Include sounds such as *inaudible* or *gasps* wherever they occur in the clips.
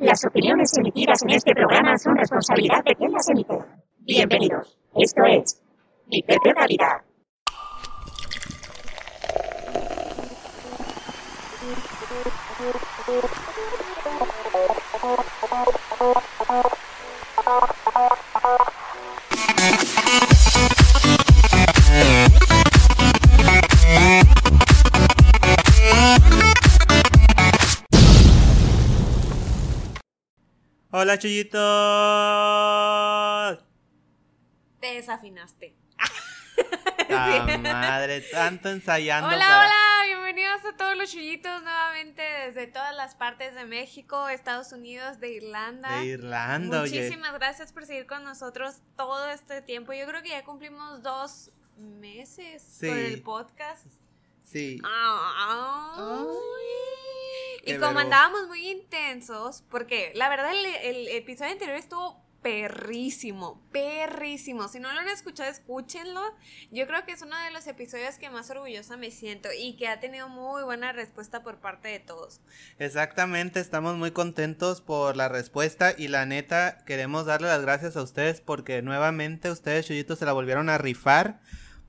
Las opiniones emitidas en este programa son responsabilidad de quien las emite. Bienvenidos. Esto es Mi. Hola chullitos. Te desafinaste. *laughs* La madre, tanto ensayando. Hola, para- hola, bienvenidos a todos los chullitos nuevamente desde todas las partes de México, Estados Unidos, de Irlanda. De Irlanda, oye. Muchísimas gracias por seguir con nosotros todo este tiempo. Yo creo que ya cumplimos dos meses Sí. con el podcast. Sí. Ay. Y como verbo. andábamos muy intensos, porque la verdad el, el episodio anterior estuvo perrísimo, perrísimo. Si no lo han escuchado, escúchenlo. Yo creo que es uno de los episodios que más orgullosa me siento y que ha tenido muy buena respuesta por parte de todos. Exactamente, estamos muy contentos por la respuesta y la neta queremos darle las gracias a ustedes porque nuevamente ustedes chullitos se la volvieron a rifar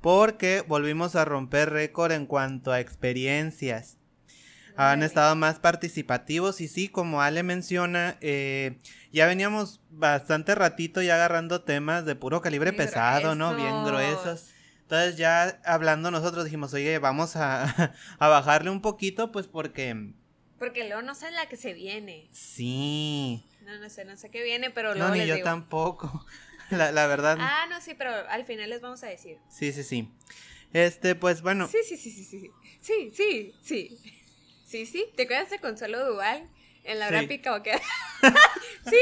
porque volvimos a romper récord en cuanto a experiencias. Han estado más participativos y sí, como Ale menciona, eh, ya veníamos bastante ratito ya agarrando temas de puro calibre pesado, ¿no? Bien gruesos. Entonces ya hablando nosotros dijimos, oye, vamos a, *laughs* a bajarle un poquito, pues porque Porque luego no sé la que se viene. sí. No, no sé, no sé qué viene, pero No, luego ni les yo digo. tampoco. *laughs* La, la verdad. Ah, no, sí, pero al final les vamos a decir. Sí, sí, sí. Este, pues bueno. Sí, sí, sí, sí, sí. Sí, sí, sí. Sí, sí. ¿Te acuerdas de Consuelo Duval en la hora Sí. pica o qué? *laughs* sí.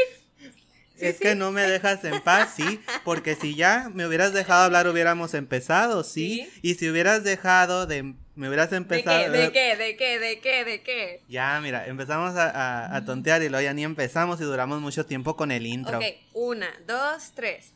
Sí, es sí. que no me dejas en paz, sí, porque si ya me hubieras dejado hablar hubiéramos empezado, sí, Sí. y si hubieras dejado de, me hubieras ¿De empezado, qué? ¿De qué? ¿De qué? ¿De qué? ¿De qué? ya, mira, empezamos a, a- a tontear y luego ya ni empezamos y duramos mucho tiempo con el intro. Ok, una, dos, tres.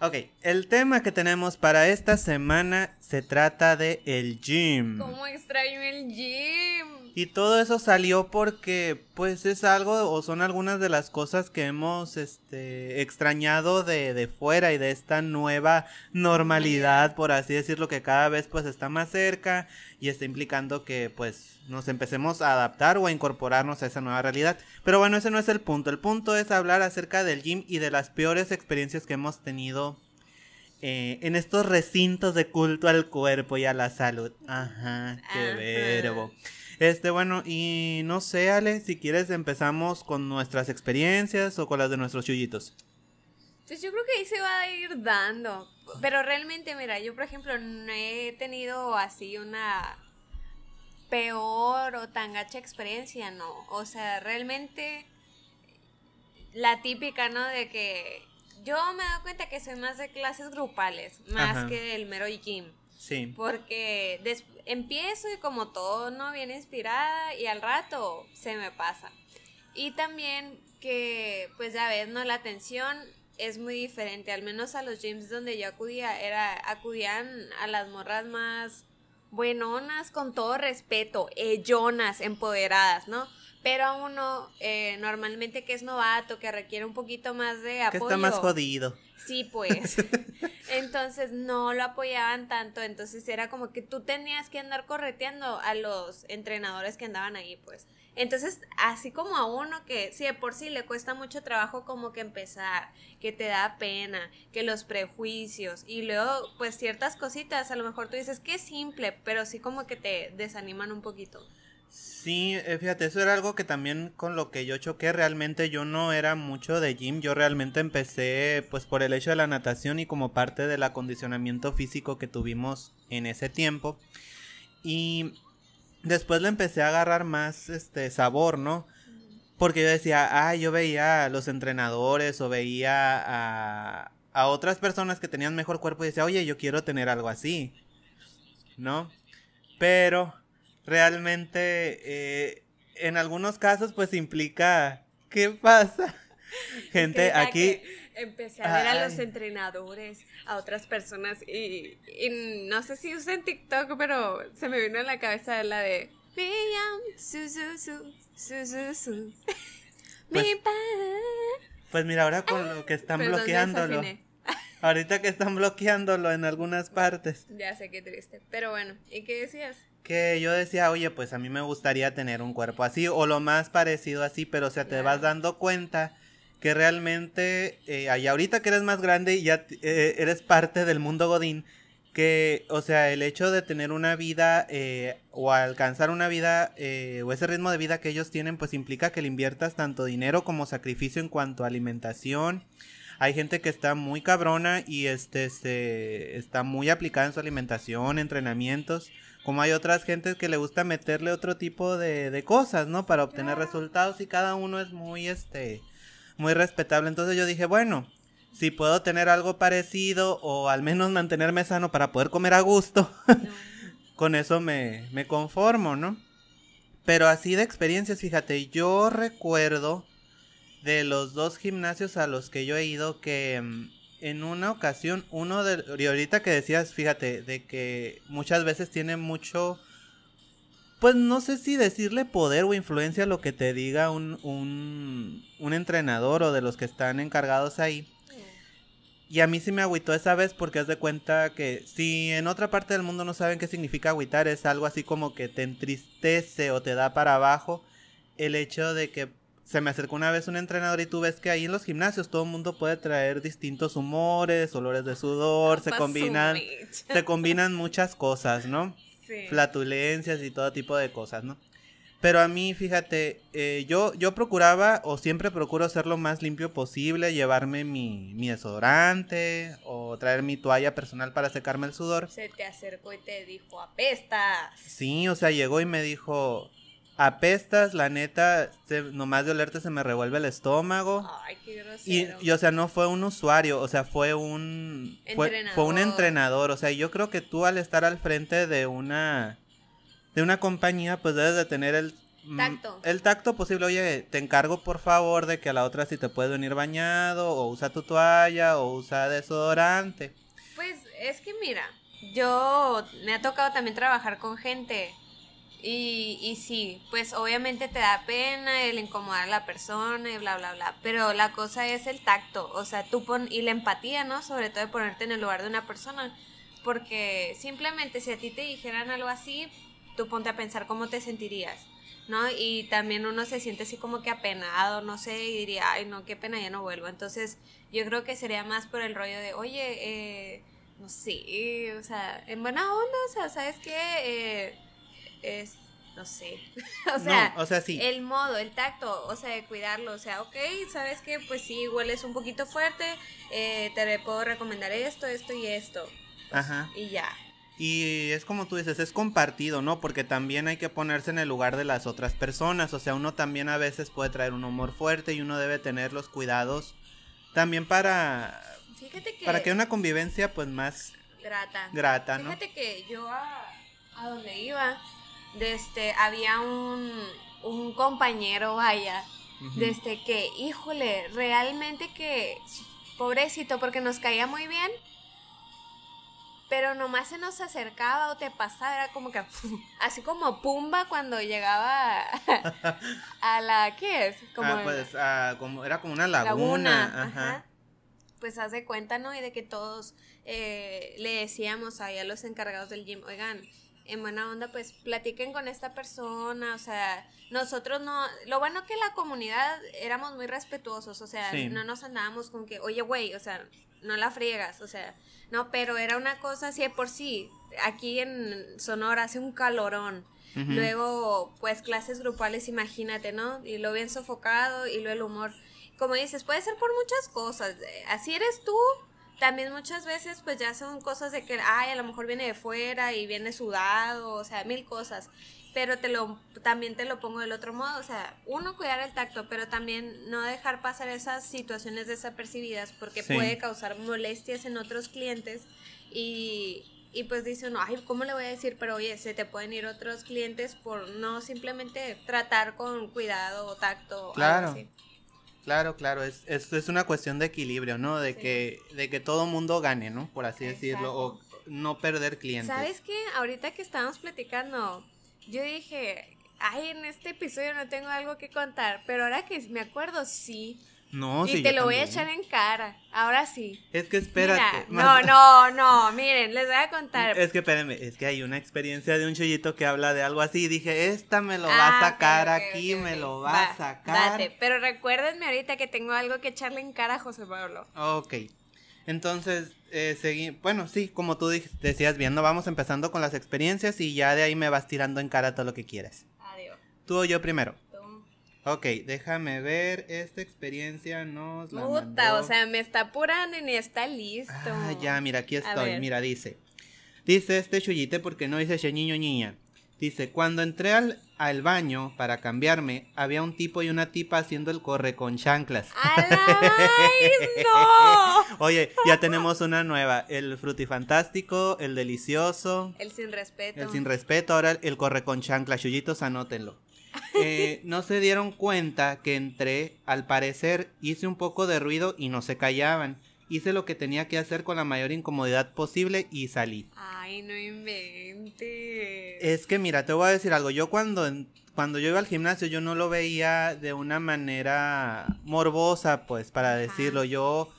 Ok, el tema que tenemos para esta semana se trata de el gym. ¿Cómo extraño el gym? Y todo eso salió porque pues es algo o son algunas de las cosas que hemos este extrañado de, de fuera y de esta nueva normalidad, por así decirlo, que cada vez pues está más cerca y está implicando que pues nos empecemos a adaptar o a incorporarnos a esa nueva realidad. Pero bueno, ese no es el punto. El punto es hablar acerca del gym y de las peores experiencias que hemos tenido eh, en estos recintos de culto al cuerpo y a la salud. Ajá, qué Ajá. Este, bueno, y no sé, Ale, si quieres empezamos con nuestras experiencias o con las de nuestros chullitos. Pues yo creo que ahí se va a ir dando. Pero realmente, mira, yo por ejemplo no he tenido así una peor o tan gacha experiencia, no. O sea, realmente la típica, ¿no? De que yo me he dado cuenta que soy más de clases grupales, más Ajá. que del mero gym. Sí. Porque empiezo y como todo, ¿no? Bien inspirada y al rato se me pasa. Y también que, pues ya ves, ¿no? La atención es muy diferente, al menos a los gyms donde yo acudía, era, acudían a las morras más buenonas, con todo respeto, ellonas, empoderadas, ¿no? Pero a uno, eh, normalmente que es novato, que requiere un poquito más de Que apoyo. está más jodido. Sí, pues. *laughs* Entonces no lo apoyaban tanto, entonces era como que tú tenías que andar correteando a los entrenadores que andaban ahí, pues. Entonces, así como a uno que sí de por sí le cuesta mucho trabajo como que empezar, que te da pena, que los prejuicios y luego pues ciertas cositas, a lo mejor tú dices que es simple, pero sí como que te desaniman un poquito. Sí, eh, fíjate, eso era algo que también con lo que yo choqué, realmente yo no era mucho de gym, yo realmente empecé pues por el hecho de la natación y como parte del acondicionamiento físico que tuvimos en ese tiempo. Y después le empecé a agarrar más este sabor, ¿no? Porque yo decía, ah, yo veía a los entrenadores o veía a, a otras personas que tenían mejor cuerpo y decía, oye, yo quiero tener algo así, ¿no? Pero realmente eh, en algunos casos pues implica, ¿qué pasa? *laughs* Gente, Es que aquí... que Empecé a ver a los entrenadores, a otras personas y, y no sé si usan TikTok, pero se me vino a la cabeza la de Su, su, su, su, su, su. *laughs* Pues- Mi. Pues mira, ahora con lo que están Perdón, bloqueándolo. Ahorita que están bloqueándolo en algunas partes. Ya sé qué triste. Pero bueno, ¿y qué decías? Que yo decía, oye, pues a mí me gustaría tener un cuerpo así o lo más parecido así, pero o sea, te vas dando cuenta que realmente, eh, y ahorita que eres más grande y ya eh, eres parte del mundo Godín, que, o sea, el hecho de tener una vida eh, o alcanzar una vida eh, o ese ritmo de vida que ellos tienen, pues implica que le inviertas tanto dinero como sacrificio en cuanto a alimentación. Hay gente que está muy cabrona y este se está muy aplicada en su alimentación, entrenamientos. Como hay otras gentes que le gusta meterle otro tipo de, de cosas, ¿no? Para obtener resultados y cada uno es muy, este, muy respetable. Entonces yo dije, bueno, si puedo tener algo parecido o al menos mantenerme sano para poder comer a gusto, *laughs* con eso me, me conformo, ¿no? Pero así de experiencias, fíjate, yo recuerdo de los dos gimnasios a los que yo he ido que mm, en una ocasión, uno de... Y ahorita que decías, fíjate, de que muchas veces tiene mucho... Pues no sé si decirle poder o influencia lo que te diga un, un, un entrenador o de los que están encargados ahí. Y a mí sí me agüitó esa vez porque haz de cuenta que si en otra parte del mundo no saben qué significa agüitar, es algo así como que te entristece o te da para abajo el hecho de que se me acercó una vez un entrenador y tú ves que ahí en los gimnasios todo el mundo puede traer distintos humores, olores de sudor, se combinan, *laughs* se combinan muchas cosas, ¿no? Sí. flatulencias y todo tipo de cosas, ¿no? Pero a mí, fíjate, eh, yo, yo procuraba o siempre procuro ser lo más limpio posible, llevarme mi, mi desodorante o traer mi toalla personal para secarme el sudor. Se te acercó y te dijo, apestas. Sí, o sea, llegó y me dijo, apestas, la neta, se- nomás de olerte se me revuelve el estómago. Ay, qué Y, grosero. y, o sea, no fue un usuario, o sea, fue un... Fue, fue un Entrenador. O sea, yo creo que tú al estar al frente de una... De una compañía, pues debes de tener el... mm, Tacto. El tacto posible. Oye, te encargo por favor de que a la otra si te puedes venir bañado, o usa tu toalla, o usa desodorante. Pues es que mira, yo me ha tocado también trabajar con gente y, y sí, pues obviamente te da pena el incomodar a la persona y bla, bla, bla, pero la cosa es el tacto, o sea, tú pon, y la empatía, ¿no? Sobre todo de ponerte en el lugar de una persona, porque simplemente si a ti te dijeran algo así, tú ponte a pensar cómo te sentirías. ¿no? Y también uno se siente así como que apenado, no sé, y diría, ay, no, qué pena, ya no vuelvo. Entonces, yo creo que sería más por el rollo de, oye, eh, no sé, o sea, en buena onda, o sea, ¿sabes qué? Eh, es, no sé, *laughs* o sea, no, o sea, sí. el modo, el tacto, o sea, de cuidarlo, o sea, ok, ¿sabes qué? Pues sí, hueles un poquito fuerte, eh, te puedo recomendar esto, esto y esto. Ajá. Y ya. Y es como tú dices, es compartido, ¿no? Porque también hay que ponerse en el lugar de las otras personas. O sea, uno también a veces puede traer un humor fuerte y uno debe tener los cuidados también para, Fíjate que... para que una convivencia pues más Grata. grata, ¿no? Fíjate que yo a, a donde iba, de este, había un, un compañero, vaya, desde que, híjole, realmente que, pobrecito, porque nos caía muy bien, pero nomás se nos acercaba o te pasaba, era como que, *laughs* así como Pumba cuando llegaba *laughs* a la, ¿qué es? Como ah, pues ah, como, era como una laguna. ajá. Pues haz de cuenta, ¿no? Y de que todos eh, le decíamos ahí a los encargados del gym, oigan, en buena onda, pues platiquen con esta persona, o sea, nosotros no, lo bueno que la comunidad éramos muy respetuosos, o sea, Sí. no nos andábamos con que, oye, güey, o sea, no la friegas, o sea, no, pero era una cosa así de por sí, aquí en Sonora hace un calorón. Luego, pues clases grupales, imagínate, ¿no? Y lo bien sofocado y luego el humor. Como dices, puede ser por muchas cosas. Así eres tú. También muchas veces, pues ya son cosas de que, ay, a lo mejor viene de fuera y viene sudado, o sea, mil cosas. Pero te lo, también te lo pongo del otro modo, o sea, uno, cuidar el tacto, pero también no dejar pasar esas situaciones desapercibidas porque Sí. puede causar molestias en otros clientes y, y pues dice uno, ay, ¿cómo le voy a decir? Pero oye, se te pueden ir otros clientes por no simplemente tratar con cuidado o tacto. Claro. Algo así. Claro, claro, es, es, es una cuestión de equilibrio, ¿no? De Sí. que, de que todo mundo gane, ¿no? Por así decirlo, o no perder clientes. ¿Sabes qué? Ahorita que estábamos platicando, yo dije, ay, en este episodio no tengo algo que contar, pero ahora que me acuerdo, sí. No, y sí, te lo voy a echar en cara. Ahora sí. Es que espérate. Mira, no, no, *laughs* no, miren, les voy a contar. Es que espérenme, es que hay una experiencia de un chullito que habla de algo así y dije, esta me lo va a Ah, sacar aquí, me lo va, Va, a sacar. date. Pero recuérdenme ahorita que tengo algo que echarle en cara a José Pablo. Ok. Entonces, eh, seguí, bueno, sí, como tú decías viendo, vamos empezando con las experiencias y ya de ahí me vas tirando en cara todo lo que quieras. Adiós. Tú o yo primero. Ok, déjame ver, esta experiencia nos la Puta, mandó- o sea, me está apurando y ni está listo. Ah, ya, mira, aquí estoy. Mira, dice. Dice este chullite porque no dice che niño niña. Dice, cuando entré al, al baño para cambiarme, había un tipo y una tipa haciendo el corre con chanclas. ¡A la maíz, *laughs* no! Oye, ya tenemos una nueva. El frutifantástico, el delicioso, El sin respeto. el sin respeto, ahora el corre con chanclas. Chullitos, anótenlo. Eh, no se dieron cuenta que entré, al parecer hice un poco de ruido y no se callaban. Hice lo que tenía que hacer con la mayor incomodidad posible y salí. Ay, no inventes. Es que mira, te voy a decir algo. Yo cuando, cuando yo iba al gimnasio, yo no lo veía de una manera morbosa, pues, para decirlo. Yo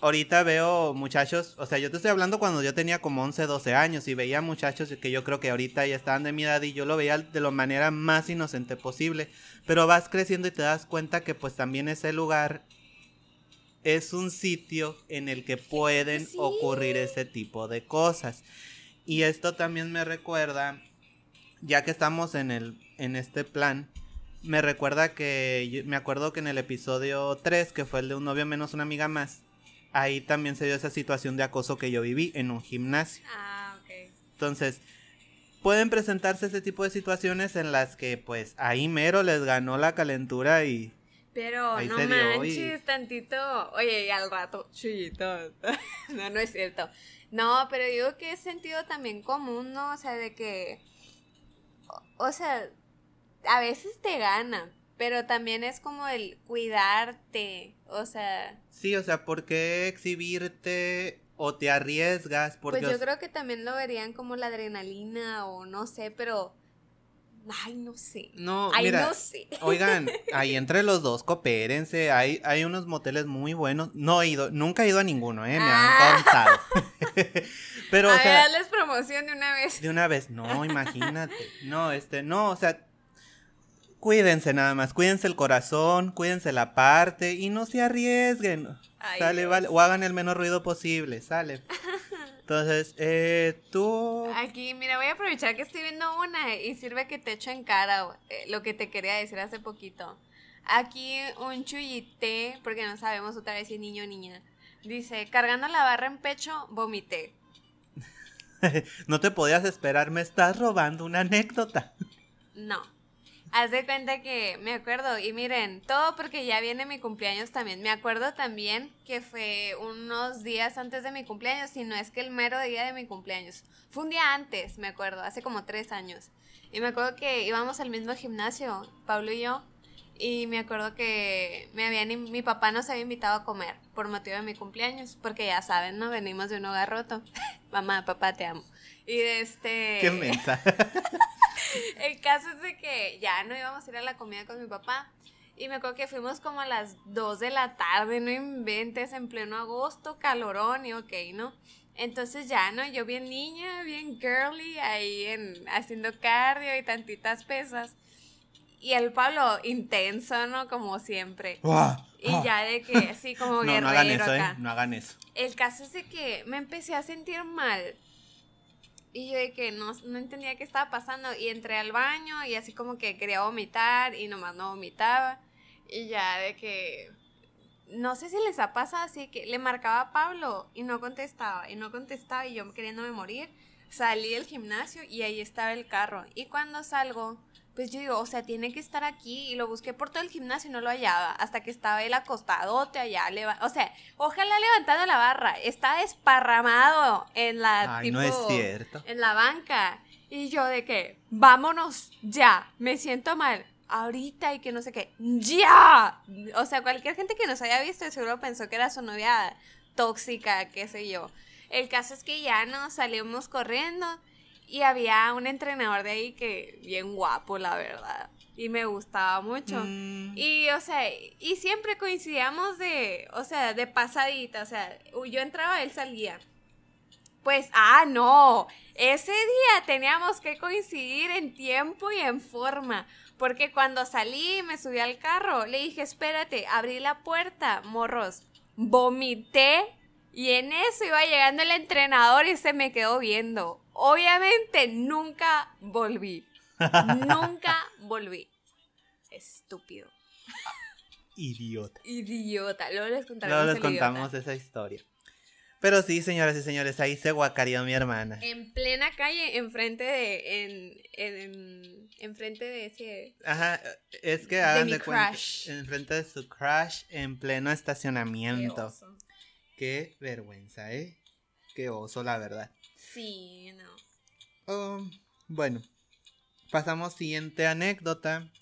ahorita veo muchachos, o sea, yo te estoy hablando cuando yo tenía como 11, 12 años y veía muchachos que yo creo que ahorita ya estaban de mi edad y yo lo veía de la manera más inocente posible. Pero vas creciendo y te das cuenta que pues también ese lugar es un sitio en el que pueden Sí. ocurrir ese tipo de cosas. Y esto también me recuerda, ya que estamos en el en este plan, me recuerda que yo- me acuerdo que en el episodio 3, que fue el de un novio menos una amiga más, ahí también se dio esa situación de acoso que yo viví en un gimnasio. Ah, ok. Entonces, pueden presentarse ese tipo de situaciones en las que pues ahí mero les ganó la calentura y Pero Ahí no se dio y- manches, tantito. Oye, y al rato, *laughs* chuyito. no, no es cierto. No, pero digo que es sentido también común, ¿no? O sea, de que. O, o sea, a veces te gana, pero también es como el cuidarte. O sea, sí, o sea, ¿por qué exhibirte o te arriesgas? Porque pues yo creo que también lo verían como la adrenalina o no sé, pero. Ay, no sé. no, Ay, mira, no sé. *laughs* Oigan, ahí entre los dos coopérense, hay, hay unos moteles muy buenos. No he ido, nunca he ido a ninguno, eh, me Ah. han contado. *laughs* Pero, a o ver, sea, hazles promoción de una vez. de una vez, no, imagínate. No, este, no, o sea, cuídense nada más, cuídense el corazón, cuídense la parte y no se arriesguen. Ay, sale, Dios. vale, o hagan el menos ruido posible, sale. *laughs* Entonces, eh, tú... Aquí, mira, voy a aprovechar que estoy viendo una y sirve que te echo en cara eh, lo que te quería decir hace poquito. Aquí un chuyité, porque no sabemos otra vez si es niño o niña, dice, cargando la barra en pecho, vomité. *laughs* No te podías esperar, me estás robando una anécdota. No. Haz de cuenta que me acuerdo, y miren, todo porque ya viene mi cumpleaños también. Me acuerdo también que fue unos días antes de mi cumpleaños, si no es que el mero día de mi cumpleaños. Fue un día antes, me acuerdo, hace como tres años. Y me acuerdo que íbamos al mismo gimnasio, Pablo y yo. Y me acuerdo que me habían, mi papá nos había invitado a comer por motivo de mi cumpleaños, porque ya saben, ¿no? Venimos de un hogar roto. *laughs* Mamá, papá, te amo. Y de este... Qué mensa. *laughs* El caso es de que ya no íbamos a ir a la comida con mi papá. Y me acuerdo que fuimos como a las 2 de la tarde, no inventes, en pleno agosto, calorón y ok, ¿no? Entonces ya, ¿no? Yo bien niña, bien girly, ahí en, haciendo cardio y tantitas pesas. Y el Pablo, intenso, ¿no? Como siempre. Y ya de que, así como Ah. *laughs* No, guerrero no hagan eso, acá. eh. No hagan eso. El caso es de que me empecé a sentir mal. Y yo de que no, no entendía qué estaba pasando. Y entré al baño y así como que quería vomitar y nomás no vomitaba. Y ya de que... No sé si les ha pasado así que le marcaba a Pablo y no contestaba. Y no contestaba y yo queriéndome morir. Salí del gimnasio y ahí estaba el carro. Y cuando salgo, pues yo digo, o sea, tiene que estar aquí. Y lo busqué por todo el gimnasio y no lo hallaba. Hasta que estaba él acostadote allá. O sea, ojalá levantando la barra. Está desparramado en la Ay, tipo, no es cierto. En la banca. Y yo de que, vámonos ya. Me siento mal. Ahorita y que no sé qué. ¡Ya! O sea, cualquier gente que nos haya visto seguro pensó que era su novia tóxica, qué sé yo. El caso es que ya nos salimos corriendo Y había un entrenador de ahí que bien guapo, la verdad. Y me gustaba mucho. Mm, Y, o sea, y siempre coincidíamos de, o sea, de pasadita, o sea, yo entraba, él salía. Pues, ah, no, ese día teníamos que coincidir en tiempo y en forma, porque cuando salí y me subí al carro, le dije, espérate, abrí la puerta, morros, vomité y en eso iba llegando el entrenador y se me quedó viendo. Obviamente nunca volví, nunca volví. Estúpido. idiota. Idiota. Luego les contaremos Luego les idiota. contamos esa historia. Pero sí, señoras y señores, ahí se guacareó mi hermana. En plena calle, enfrente de. En, en, enfrente de ese. Ajá, es que hagan de cuenta, crush. enfrente de su crush en pleno Qué estacionamiento. oso. Qué vergüenza, ¿eh? Qué oso, la verdad. Sí, no. Oh, bueno, pasamos siguiente anécdota.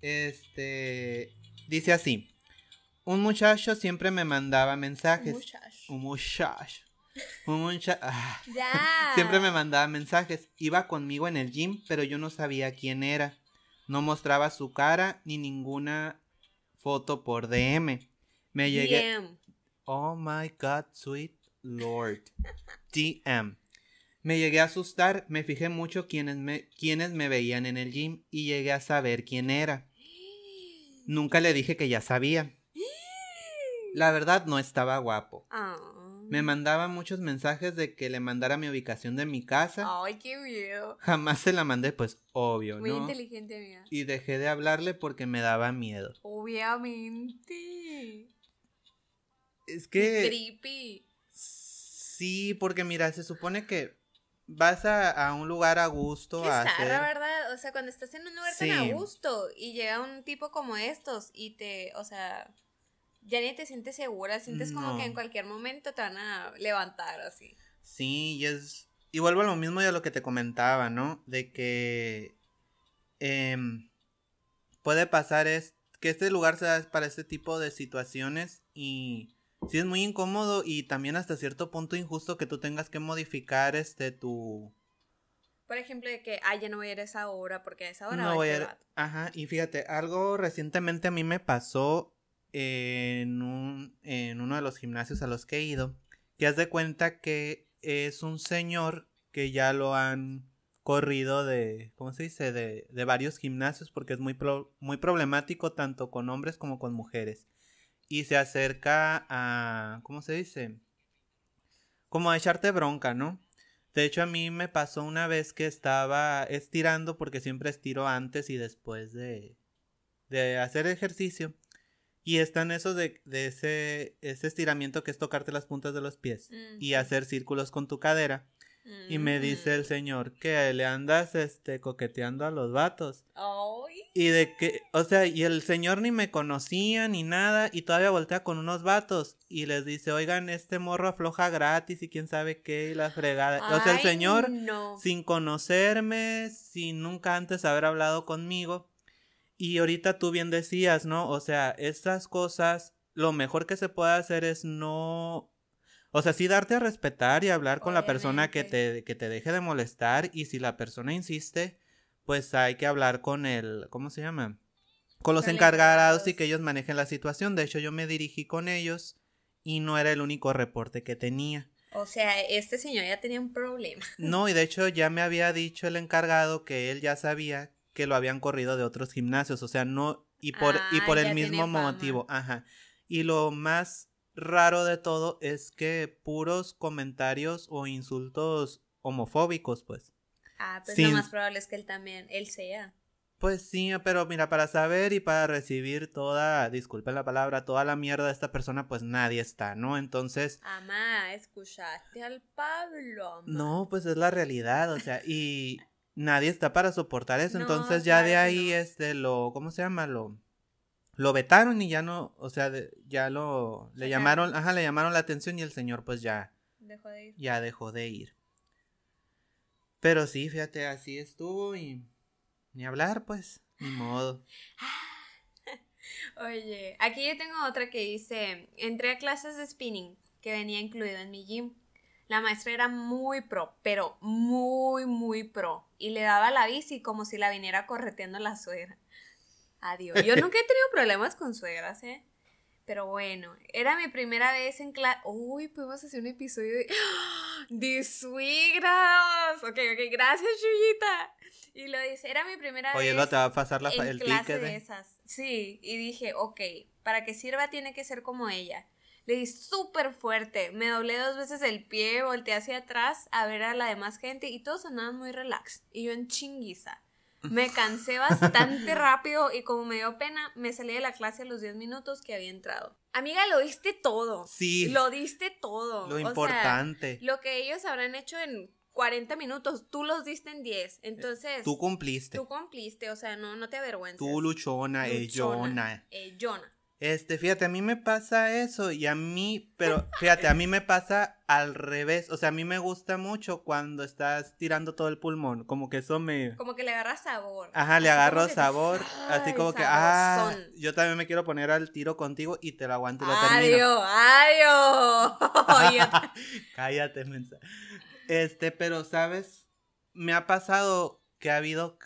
Este dice así: Un muchacho siempre me mandaba mensajes. Muchacho. Un muchacho. Un muchacho. *laughs* Ya. Siempre me mandaba mensajes. Iba conmigo en el gym, pero yo no sabía quién era. No mostraba su cara ni ninguna foto por DM. Me llegué. Oh my god, sweet lord. *laughs* DM. Me llegué a asustar, me fijé mucho quienes me, quienes me veían en el gym y llegué a saber quién era. Nunca le dije que ya sabía. La verdad no estaba guapo. Ah. Me mandaba muchos mensajes de que le mandara mi ubicación de mi casa. Ay, qué miedo. Jamás se la mandé, pues obvio, Muy ¿no? inteligente, amiga. Y dejé de hablarle porque me daba miedo. Obviamente. Es Qué que creepy. sí, porque mira, se supone que vas a, a un lugar a gusto Qué a zarra, hacer. ¿verdad? O sea, cuando estás en un lugar Sí. tan a gusto y llega un tipo como estos y te, o sea, ya ni te sientes segura, sientes como que en cualquier momento te van a levantar así. Sí, y es. Y vuelvo a lo mismo a lo que te comentaba, ¿no? De que. em, puede pasar es que este lugar sea para este tipo de situaciones y. Sí es muy incómodo y también hasta cierto punto injusto que tú tengas que modificar este tu. Por ejemplo, de que, ay, ya no voy a ir a esa hora porque a esa hora No voy a ir-. Ajá, y fíjate, algo recientemente a mí me pasó en, un, en uno de los gimnasios a los que he ido, que haz de cuenta que es un señor que ya lo han corrido de, ¿cómo se dice? De, de varios gimnasios porque es muy, pro- muy problemático tanto con hombres como con mujeres. Y se acerca a, ¿cómo se dice? Como a echarte bronca, ¿no? De hecho, a mí me pasó una vez que estaba estirando, porque siempre estiro antes y después de, de hacer ejercicio. Y están esos de, de ese, ese estiramiento que es tocarte las puntas de los pies Mm, y hacer círculos con tu cadera. Y me dice el Mm. señor que le andas este, coqueteando a los vatos. Ay. Y de que, o sea, y el señor ni me conocía ni nada y todavía voltea con unos vatos y les dice, oigan, este morro afloja gratis y quién sabe qué y la fregada. o sea, el señor no. sin conocerme, sin nunca antes haber hablado conmigo. Y ahorita tú bien decías, ¿no? O sea, estas cosas, lo mejor que se puede hacer es no... O sea, sí darte a respetar y hablar con la persona que te, que te deje de molestar y si la persona insiste, pues hay que hablar con el, ¿cómo se llama? Con los encargados y que ellos manejen la situación. De hecho, yo me dirigí con ellos y no era el único reporte que tenía. O sea, este señor ya tenía un problema. *laughs* No, y de hecho ya me había dicho el encargado que él ya sabía que lo habían corrido de otros gimnasios, o sea, no, y por, y Ah, por el mismo motivo, ajá. Y lo más raro de todo es que puros comentarios o insultos homofóbicos, pues. Ah, pues Sin- lo más probable es que él también, él sea. Pues sí, pero mira, para saber y para recibir toda, disculpen la palabra, toda la mierda de esta persona, pues nadie está, ¿no? Entonces, Amá, escuchaste al Pablo. amá. No, pues es la realidad, o sea, y *laughs* nadie está para soportar eso, No, entonces ya de claro ahí no. este lo, ¿cómo se llama? Lo lo vetaron y ya no, o sea, de- ya lo le llamaron, ajá, le llamaron la atención y el señor pues ya Dejó de ir. ya dejó de ir. Pero sí, fíjate, así estuvo y ni hablar, pues, ni modo. *laughs* Oye, aquí yo tengo otra que dice, entré a clases de spinning que venía incluido en mi gym. La maestra era muy pro, pero muy, muy pro. Y le daba la bici como si la viniera correteando la suegra. Adiós. Yo nunca he tenido problemas con suegras, ¿eh? Pero bueno, era mi primera vez en clase. Uy, podemos hacer un episodio de, *gasps* de suegras. Ok, ok, gracias, Chuyita. Y lo dice, era mi primera Oye, vez. lo te va a pasar la, en el clase ticket. de ¿eh? esas. Sí, y dije, ok, para que sirva tiene que ser como ella. Le di súper fuerte, me doblé dos veces el pie, volteé hacia atrás a ver a la demás gente y todos andaban muy relax. Y yo en chinguiza. Me cansé bastante rápido y como me dio pena, me salí de la clase a los 10 minutos que había entrado. Amiga, lo diste todo. Sí. Lo diste todo. Lo O sea, importante. lo que ellos habrán hecho en 40 minutos, tú los diste en 10. Entonces, Tú cumpliste. tú cumpliste, o sea, no, no te avergüences. Tú luchona, ellona. Ellona. Este, fíjate, a mí me pasa eso y a mí, pero fíjate, a mí me pasa al revés. O sea, a mí me gusta mucho cuando estás tirando todo el pulmón. Como que eso me... Como que le agarras sabor. Ajá, le agarro sabor. Así como que, ah, yo también me quiero poner al tiro contigo y te lo aguanto y lo termino. Adiós, adiós. *laughs* Cállate, mensa. Este, pero, ¿sabes? Me ha pasado que ha habido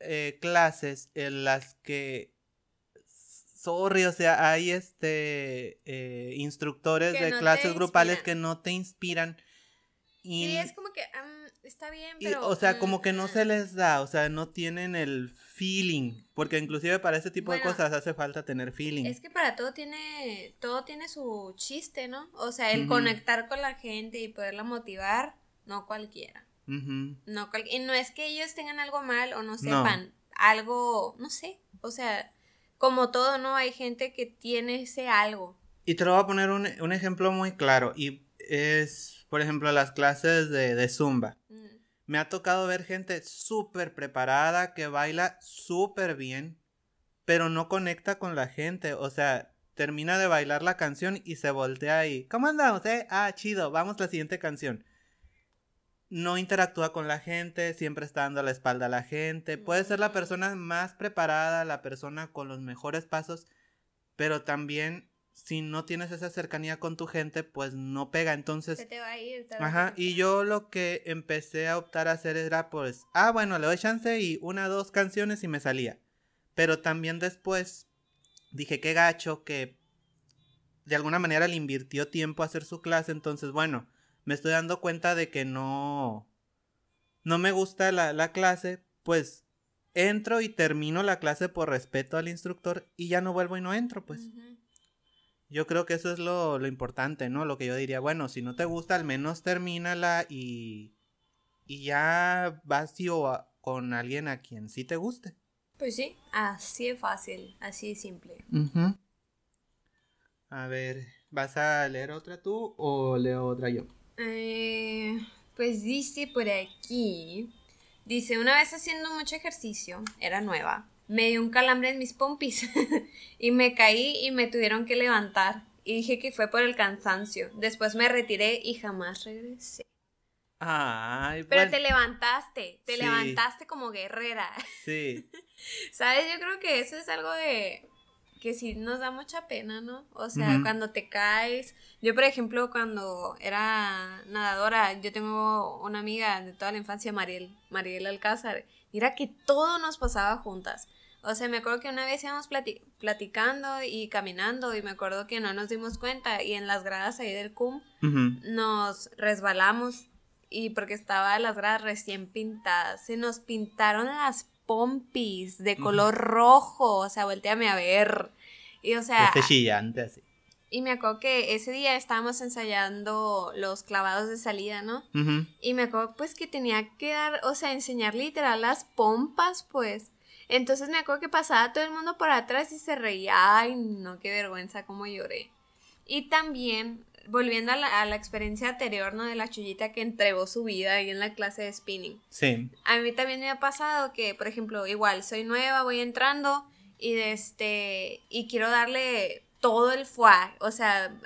eh, clases en las que. Sorry, o sea, hay este eh, instructores Que de no clases grupales inspiran. que no te inspiran. Y, Sí, es como que mm, está bien, y, pero. o sea, como que no se mm. les da, o sea, no tienen el feeling. Porque inclusive para ese tipo de Bueno, cosas hace falta tener feeling. Es que para todo tiene, todo tiene su chiste, ¿no? O sea, el Ujú. conectar con la gente y poderla motivar, no cualquiera. Ujú. No cual- y no es que ellos tengan algo mal o no No. sepan algo, no sé, o sea, como todo, ¿no? Hay gente que tiene ese algo. Y te lo voy a poner un, un ejemplo muy claro. Y es, por ejemplo, las clases de, de Zumba. Mm. Me ha tocado ver gente súper preparada que baila súper bien, pero no conecta con la gente. O sea, termina de bailar la canción y se voltea y, ¿cómo andamos, eh? Ah, chido, vamos a la siguiente canción. No interactúa con la gente, siempre está dando la espalda a la gente. Puede ser la persona más preparada, la persona con los mejores pasos, pero también si no tienes esa cercanía con tu gente, pues no pega. Entonces, Se te va a ir. Ajá, y yo lo que empecé a optar a hacer era pues, ah, bueno, le doy chance y una, dos canciones y me salía. Pero también después dije, qué gacho que de alguna manera le invirtió tiempo a hacer su clase, entonces bueno, me estoy dando cuenta de que no, no me gusta la, la clase, pues entro y termino la clase por respeto al instructor y ya no vuelvo y no entro, pues. Yo creo que eso es lo, lo importante, ¿no? Lo que yo diría, bueno, si no te gusta, al menos termínala y, y ya vas con alguien a quien sí te guste. Pues sí, así de fácil, así de simple. A ver, ¿vas a leer otra tú o leo otra yo? Eh, pues dice por aquí, dice, una vez haciendo mucho ejercicio, era nueva, me dio un calambre en mis pompis *laughs* y me caí y me tuvieron que levantar y dije que fue por el cansancio. Después me retiré y jamás regresé. Ay, Pero bueno, te levantaste, te Sí. levantaste como guerrera. sí. *laughs* ¿Sabes? Yo creo que eso es algo de que sí nos da mucha pena, ¿no? O sea, Ujú. cuando te caes. Yo, por ejemplo, cuando era nadadora, yo tengo una amiga de toda la infancia, Mariel, Mariel Alcázar. Mira que todo nos pasaba juntas. O sea, me acuerdo que una vez íbamos plati- platicando y caminando y me acuerdo que no nos dimos cuenta y en las gradas ahí del CUM Ujú. nos resbalamos y porque estaba las gradas recién pintadas, se nos pintaron las pompis de color rojo, o sea, volteame a ver. Y o sea, Ese chillante así. y me acuerdo que ese día estábamos ensayando los clavados de salida, ¿no? Y me acuerdo pues que tenía que dar, o sea, enseñar literal las pompas, pues. Entonces me acuerdo que pasaba todo el mundo por atrás y se reía. Ay, no, qué vergüenza, cómo lloré. Y también, volviendo a la, a la experiencia anterior, ¿no? De la chullita que entregó su vida ahí en la clase de spinning. Sí. A mí también me ha pasado que, por ejemplo, igual soy nueva, voy entrando y de este y quiero darle todo el fuá, o sea,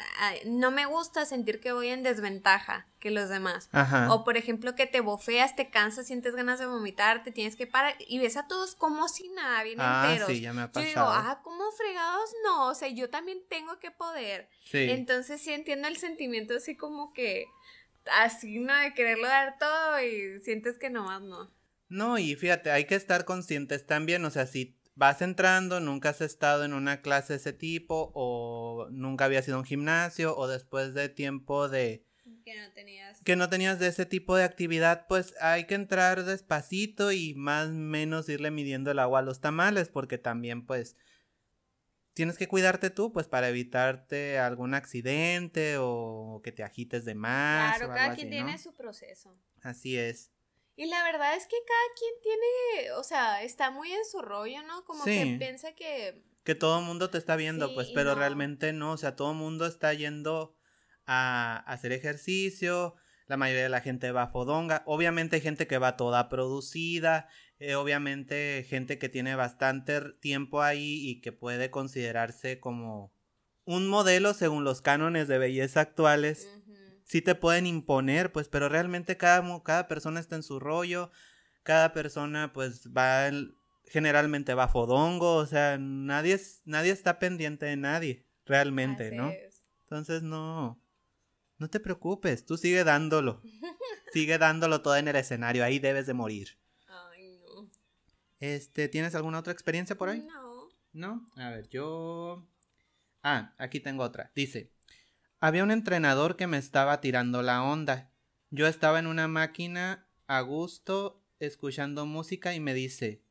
no me gusta sentir que voy en desventaja que los demás. Ajá. O por ejemplo que te bofeas, te cansas, sientes ganas de vomitar, te tienes que parar y ves a todos como si nada, bien ah, enteros. sí, ya me ha Yo digo, pasado. ah, ¿cómo fregados no? O sea, yo también tengo que poder. sí. Entonces sí entiendo el sentimiento así como que, así, ¿no? De quererlo dar todo y sientes que nomás no. No, y fíjate, hay que estar conscientes también, o sea, si vas entrando, nunca has estado en una clase de ese tipo o nunca habías ido a un gimnasio o después de tiempo de Que no tenías. que no tenías de ese tipo de actividad, pues hay que entrar despacito y más o menos irle midiendo el agua a los tamales porque también pues tienes que cuidarte tú pues para evitarte algún accidente o que te agites de más. Claro, o cada algo quien así, tiene su proceso. Así es. Y la verdad es que cada quien tiene, o sea, está muy en su rollo, ¿no? Como que Sí. piensa que Que todo el mundo te está viendo, Sí, pues, pero no. realmente no, o sea, todo el mundo está yendo a hacer ejercicio, la mayoría de la gente va a fodonga, obviamente hay gente que va toda producida, eh, obviamente gente que tiene bastante tiempo ahí y que puede considerarse como un modelo según los cánones de belleza actuales, ujú, sí te pueden imponer, pues, pero realmente cada, cada persona está en su rollo, cada persona pues va, en- generalmente va a fodongo, o sea, nadie, es- nadie está pendiente de nadie, realmente, así ¿no? es. Entonces no, no te preocupes, tú sigue dándolo, *laughs* sigue dándolo todo en el escenario, ahí debes de morir. Ay, no. Este, ¿tienes alguna otra experiencia por ahí? No. ¿No? A ver, yo... Ah, aquí tengo otra. Dice, había un entrenador que me estaba tirando la onda. Yo estaba en una máquina a gusto escuchando música y me dice,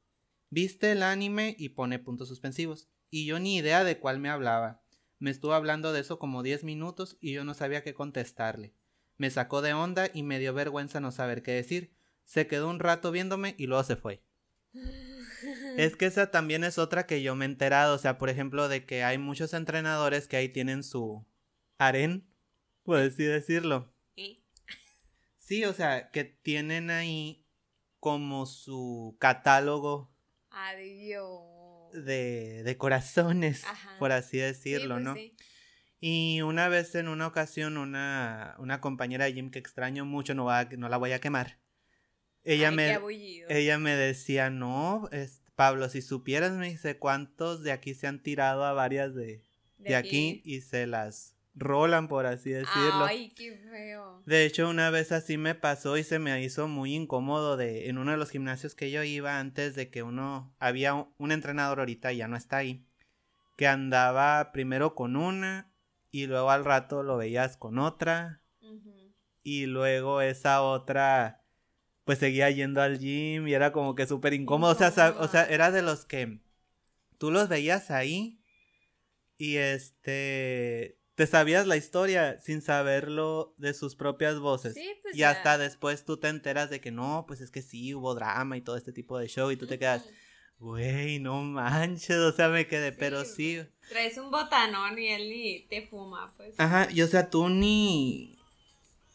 ¿viste el anime? y pone puntos suspensivos. Y yo ni idea de cuál me hablaba. Me estuvo hablando de eso como 10 minutos y yo no sabía qué contestarle. Me sacó de onda y me dio vergüenza no saber qué decir. Se quedó un rato viéndome y luego se fue. *laughs* Es que esa también es otra que yo me he enterado. O sea, por ejemplo, de que hay muchos entrenadores que ahí tienen su harén, por así decirlo. Sí, o sea, que tienen ahí como su catálogo Adiós. De, de corazones, Ajá. por así Sí, decirlo, pues ¿no? sí. Y una vez en una ocasión, una, una compañera de gym que extraño mucho, no, va, no la voy a quemar. Ella Ay, me, ella me decía, no, es, Pablo, si supieras, me dice, cuántos de aquí se han tirado a varias de, de, aquí. y se las rolan, por así decirlo. Ay, qué feo. De hecho, una vez así me pasó y se me hizo muy incómodo de en uno de los gimnasios que yo iba antes de que uno había un- un entrenador ahorita y ya no está ahí, que andaba primero con una y luego al rato lo veías con otra y luego esa otra pues seguía yendo al gym y era como que súper incómodo, o sea, o sea, era de los que tú los veías ahí y este te sabías la historia sin saberlo de sus propias voces. Sí, pues y ya. hasta después tú te enteras de que no, pues es que sí hubo drama y todo este tipo de show y tú te quedas, güey, no manches, o sea, me quedé, pero Sí, sí. Traes un botanón y él ni te fuma, pues. Ajá, y o sea, tú ni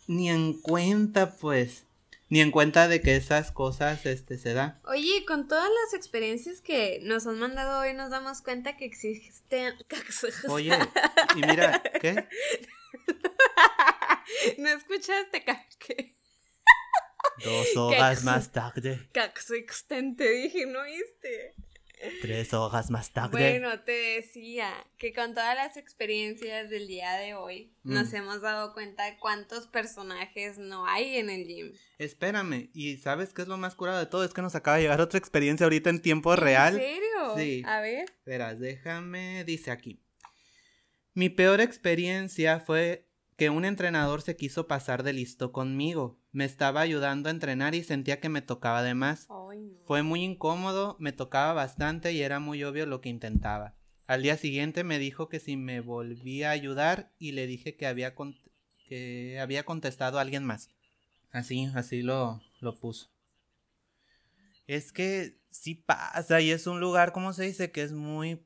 ni en cuenta, pues, ni en cuenta de que esas cosas este se dan. Oye, con todas las experiencias que nos han mandado hoy, nos damos cuenta que existen. *laughs* Oye, *laughs* y mira, ¿qué? ¿No escuchaste *laughs* que Dos horas más tarde, caxextente? Dije, ¿no oíste? Tres horas más tarde. Bueno, te decía que con todas las experiencias del día de hoy, Mm. nos hemos dado cuenta de cuántos personajes no hay en el gym. Espérame, y ¿sabes qué es lo más curado de todo? Es que nos acaba de llegar otra experiencia ahorita en tiempo real. ¿En serio? Sí. A ver. Verás, déjame, dice aquí. Mi peor experiencia fue que un entrenador se quiso pasar de listo conmigo. Me estaba ayudando a entrenar y sentía que me tocaba de más. Ay, no. Fue muy incómodo, me tocaba bastante y era muy obvio lo que intentaba. Al día siguiente me dijo que si me volvía a ayudar y le dije que había, con- que había contestado a alguien más. Así, así lo, lo puso. Es que sí pasa y es un lugar, ¿cómo se dice? Que es muy...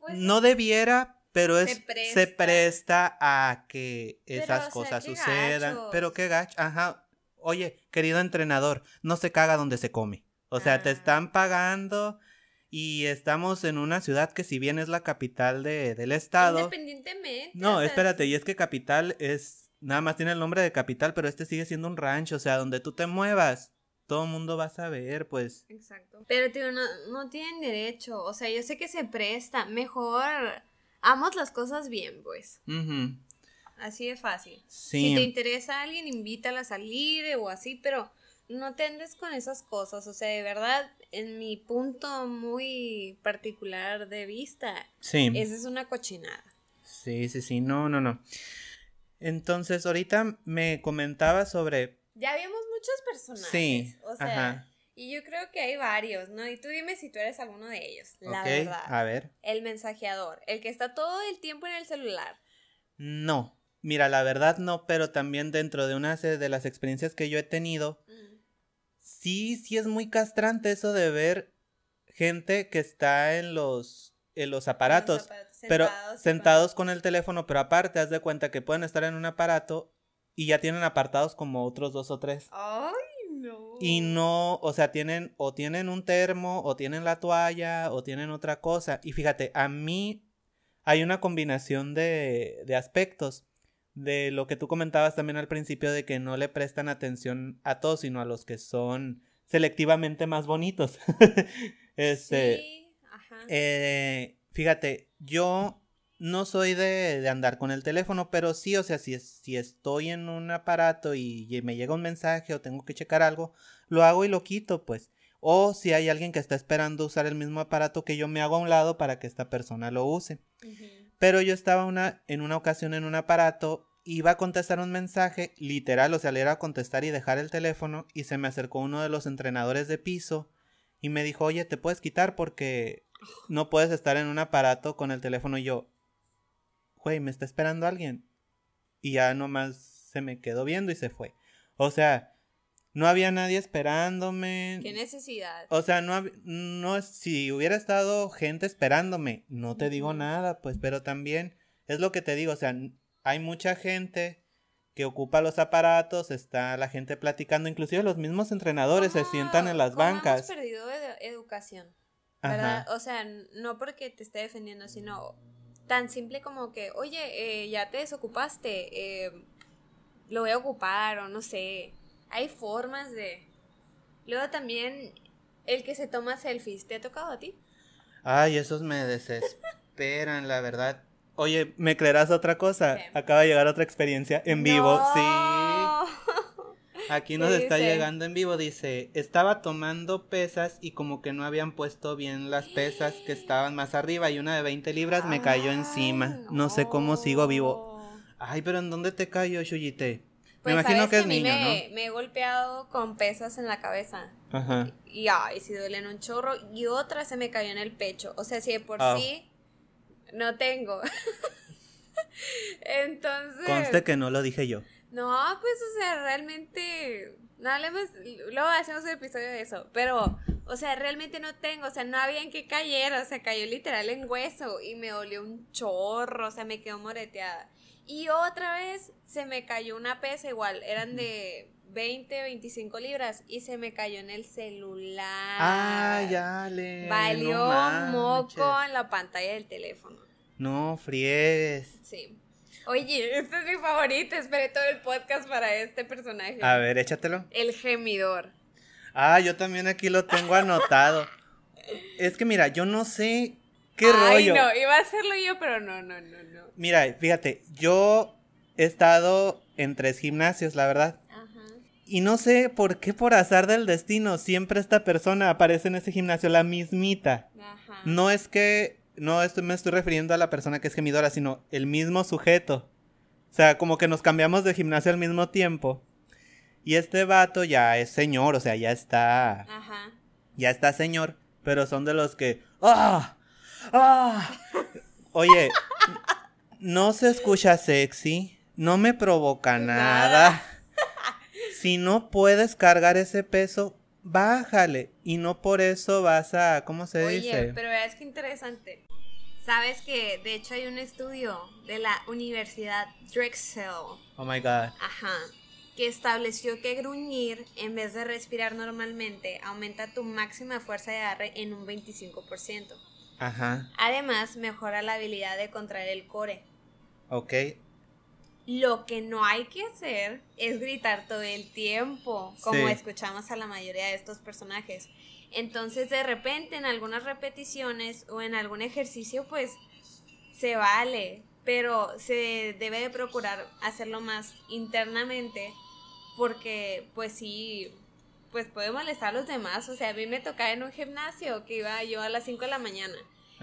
Pues, no debiera, pero es, se presta. presta. a que Pero, esas o sea, cosas sucedan. gachos. Pero qué gacho, ajá. Oye, querido entrenador, no se caga donde se come. O sea, te Ah. están pagando y estamos en una ciudad que si bien es la capital de, del estado. Independientemente. No, o sea, espérate, y es que capital es, nada más tiene el nombre de capital, pero este sigue siendo un rancho, o sea, donde tú te muevas, todo el mundo va a saber, pues. Exacto. Pero, tío, no, no tienen derecho. O sea, yo sé que se presta. Mejor hagamos las cosas bien, pues. Así de fácil. Sí. Si te interesa a alguien, invítala a salir o así, pero no te andes con esas cosas. O sea, de verdad, en mi punto muy particular de vista, Sí. esa es una cochinada. Sí, sí, sí. No, no, no. Entonces, ahorita me comentaba sobre. Ya vimos muchos personajes. Sí. O sea, Ajá. Y yo creo que hay varios, ¿no? Y tú dime si tú eres alguno de ellos, la verdad. A ver. El mensajeador, el que está todo el tiempo en el celular. No. Mira, la verdad no, pero también dentro de una de las experiencias que yo he tenido, Mm. sí, sí es muy castrante eso de ver gente que está en los, en los aparatos, Los aparatos, pero sentados sentados con el teléfono, pero aparte, haz de cuenta que pueden estar en un aparato y ya tienen apartados como otros dos o tres. Ay. Y no, o sea, tienen o tienen un termo, o tienen la toalla, o tienen otra cosa. Y fíjate, a mí hay una combinación de, de aspectos de lo que tú comentabas también al principio de que no le prestan atención a todos, sino a los que son selectivamente más bonitos. *laughs* este, Sí, ajá. eh, fíjate, yo no soy de, de andar con el teléfono, pero sí, o sea, si, si estoy en un aparato y, y me llega un mensaje o tengo que checar algo, lo hago y lo quito, pues. O si hay alguien que está esperando usar el mismo aparato que yo me hago a un lado para que esta persona lo use. Pero yo estaba una, en una ocasión en un aparato, iba a contestar un mensaje, literal, o sea, le era a contestar y dejar el teléfono, y se me acercó uno de los entrenadores de piso y me dijo, oye, te puedes quitar porque no puedes estar en un aparato con el teléfono. Y yo, güey, me está esperando alguien. Y ya nomás se me quedó viendo y se fue. O sea, no había nadie esperándome. ¿Qué necesidad? O sea, no, no, si hubiera estado gente esperándome, no te digo nada, pues, pero también es lo que te digo, o sea, hay mucha gente que ocupa los aparatos, está la gente platicando, inclusive los mismos entrenadores se ¿Cómo- sientan en las cómo bancas. Hemos perdido edu- educación, ¿verdad? O sea, no porque te esté defendiendo, sino tan simple como que, oye, eh, ya te desocupaste, eh, lo voy a ocupar o no sé. Hay formas de... Luego también el que se toma selfies, ¿te ha tocado a ti? Ay, esos me desesperan, la verdad. Oye, ¿me creerás otra cosa? Acaba de llegar otra experiencia en vivo, sí. No. Aquí ¿Qué nos está dice? llegando en vivo, dice, estaba tomando pesas y como que no habían puesto bien las pesas que estaban más arriba y una de 20 libras me cayó Ay, encima. No sé cómo sigo vivo. no. Ay, pero ¿en dónde te cayó, Chuyite? Pues me imagino sabes que es a mí niño, me, me he golpeado con pesas en la cabeza. ¿no? Ajá. Y ay, si duelen un chorro. Y otra se me cayó en el pecho. O sea, si de por sí no tengo. *laughs* Entonces. Conste que no lo dije yo. No, pues, o sea, realmente. No hablemos. Luego hacemos un episodio de eso. Pero, o sea, realmente no tengo. O sea, no había en qué cayera. O sea, cayó literal en hueso. Y me dolió un chorro. O sea, me quedó moreteada. Y otra vez se me cayó una pesa igual. Eran de 20, 25 libras. Y se me cayó en el celular. Ah, ya le. Valió no moco en la pantalla del teléfono. No, fries. Sí. Oye, este es mi favorito. Esperé todo el podcast para este personaje. A ver, échatelo. El gemidor. Ah, yo también aquí lo tengo anotado. Es que mira, yo no sé qué Ay, rollo. no, iba a hacerlo yo, pero no, no, no, no. Mira, fíjate, yo he estado en tres gimnasios, la verdad. Ajá. Y no sé por qué por azar del destino siempre esta persona aparece en ese gimnasio, la mismita. Ajá. No es que, no estoy, me estoy refiriendo a la persona que es gemidora, sino el mismo sujeto. O sea, como que nos cambiamos de gimnasio al mismo tiempo. Y este vato ya es señor, o sea, ya está, Ajá. ya está señor, pero son de los que, ¡ah! ¡ah! Oye, no se escucha sexy, no me provoca nada. Si no puedes cargar ese peso, bájale. Y no por eso vas a, ¿cómo se Oye, dice? pero es que interesante. Sabes que de hecho hay un estudio de la Universidad Drexel, Oh my god. ajá, que estableció que gruñir en vez de respirar normalmente aumenta tu máxima fuerza de agarre en un 25%. Ajá. Además, mejora la habilidad de contraer el core. Ok. Lo que no hay que hacer es gritar todo el tiempo, como Sí. escuchamos a la mayoría de estos personajes. Entonces, de repente, en algunas repeticiones o en algún ejercicio, pues se vale. pero se debe de procurar hacerlo más internamente porque pues sí, pues puede molestar a los demás. O sea, a mí me tocaba en un gimnasio que iba yo a las 5 de la mañana.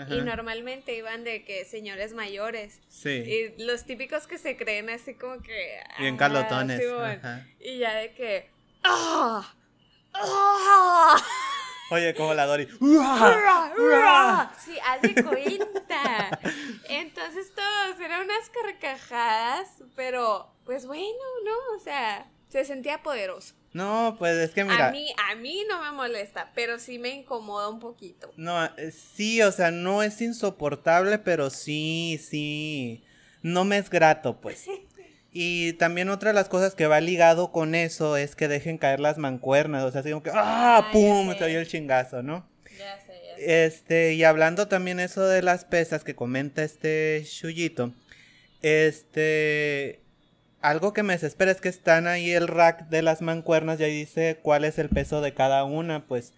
Y normalmente iban de que señores mayores. Sí. Y los típicos que se creen así como que. Bien ah, carlotones. sí, bueno. Ajá. Y ya de que. ¡Ah! ¡Ah! Oye, como la Dory. Sí, haz de cuenta. Entonces todos eran unas carcajadas, pero pues bueno, ¿no? O sea, se sentía poderoso. No, pues es que mira. A mí, a mí no me molesta, pero sí me incomoda un poquito. No, eh, sí, o sea, no es insoportable, pero sí, sí. No me es grato, pues. *laughs* Y también otra de las cosas que va ligado con eso es que dejen caer las mancuernas. O sea, así como que ¡ah! Ah, ¡pum! Se oye el chingazo, ¿no? Ya sé, ya sé. Este, y hablando también eso de las pesas que comenta este Shuyito, este, algo que me desespera es que están ahí el rack de las mancuernas y ahí dice cuál es el peso de cada una, pues,